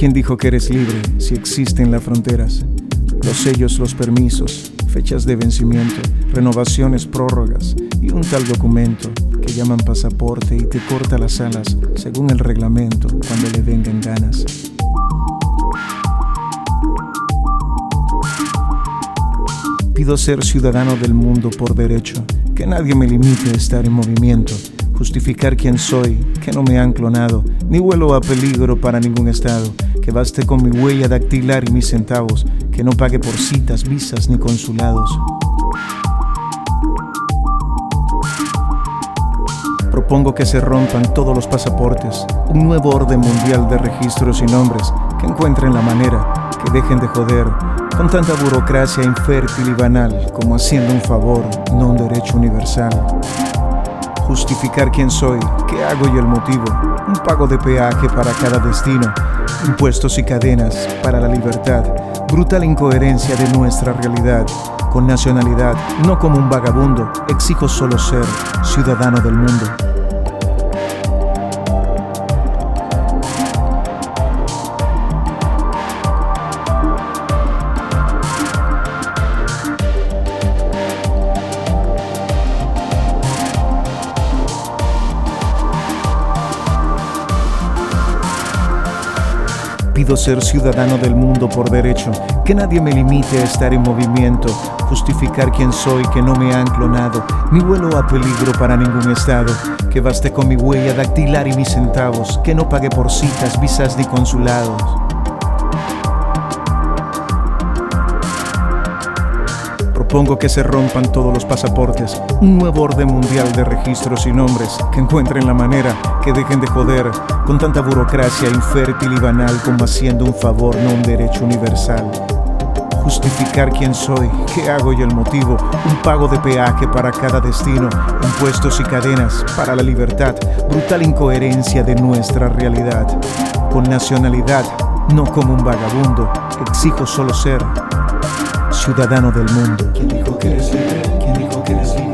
¿Quién dijo que eres libre si existen las fronteras? Los sellos, los permisos, fechas de vencimiento, renovaciones, prórrogas y un tal documento que llaman pasaporte y te corta las alas según el reglamento cuando le vengan ganas. Pido ser ciudadano del mundo por derecho, que nadie me limite a estar en movimiento, justificar quién soy, que no me han clonado, ni vuelo a peligro para ningún estado, que baste con mi huella dactilar y mis centavos, que no pague por citas, visas ni consulados. Propongo que se rompan todos los pasaportes, un nuevo orden mundial de registros y nombres, que encuentren la manera, que dejen de joder, con tanta burocracia infértil y banal, como haciendo un favor, no un derecho universal. Justificar quién soy, qué hago y el motivo, un pago de peaje para cada destino, impuestos y cadenas para la libertad, brutal incoherencia de nuestra realidad, con nacionalidad, no como un vagabundo, exijo solo ser ciudadano del mundo. Ser ciudadano del mundo por derecho, que nadie me limite a estar en movimiento, justificar quién soy, que no me han clonado, ni vuelo a peligro para ningún estado, que baste con mi huella dactilar y mis centavos, que no pague por citas, visas ni consulados. Propongo que se rompan todos los pasaportes, un nuevo orden mundial de registros y nombres, que encuentren la manera, que dejen de joder con tanta burocracia infértil y banal como haciendo un favor, no un derecho universal. Justificar quién soy, qué hago y el motivo, un pago de peaje para cada destino, impuestos y cadenas para la libertad, brutal incoherencia de nuestra realidad. Con nacionalidad, no como un vagabundo, exijo solo ser ciudadano del mundo. ¿Quién dijo que eres libre? ¿Quién dijo que eres libre?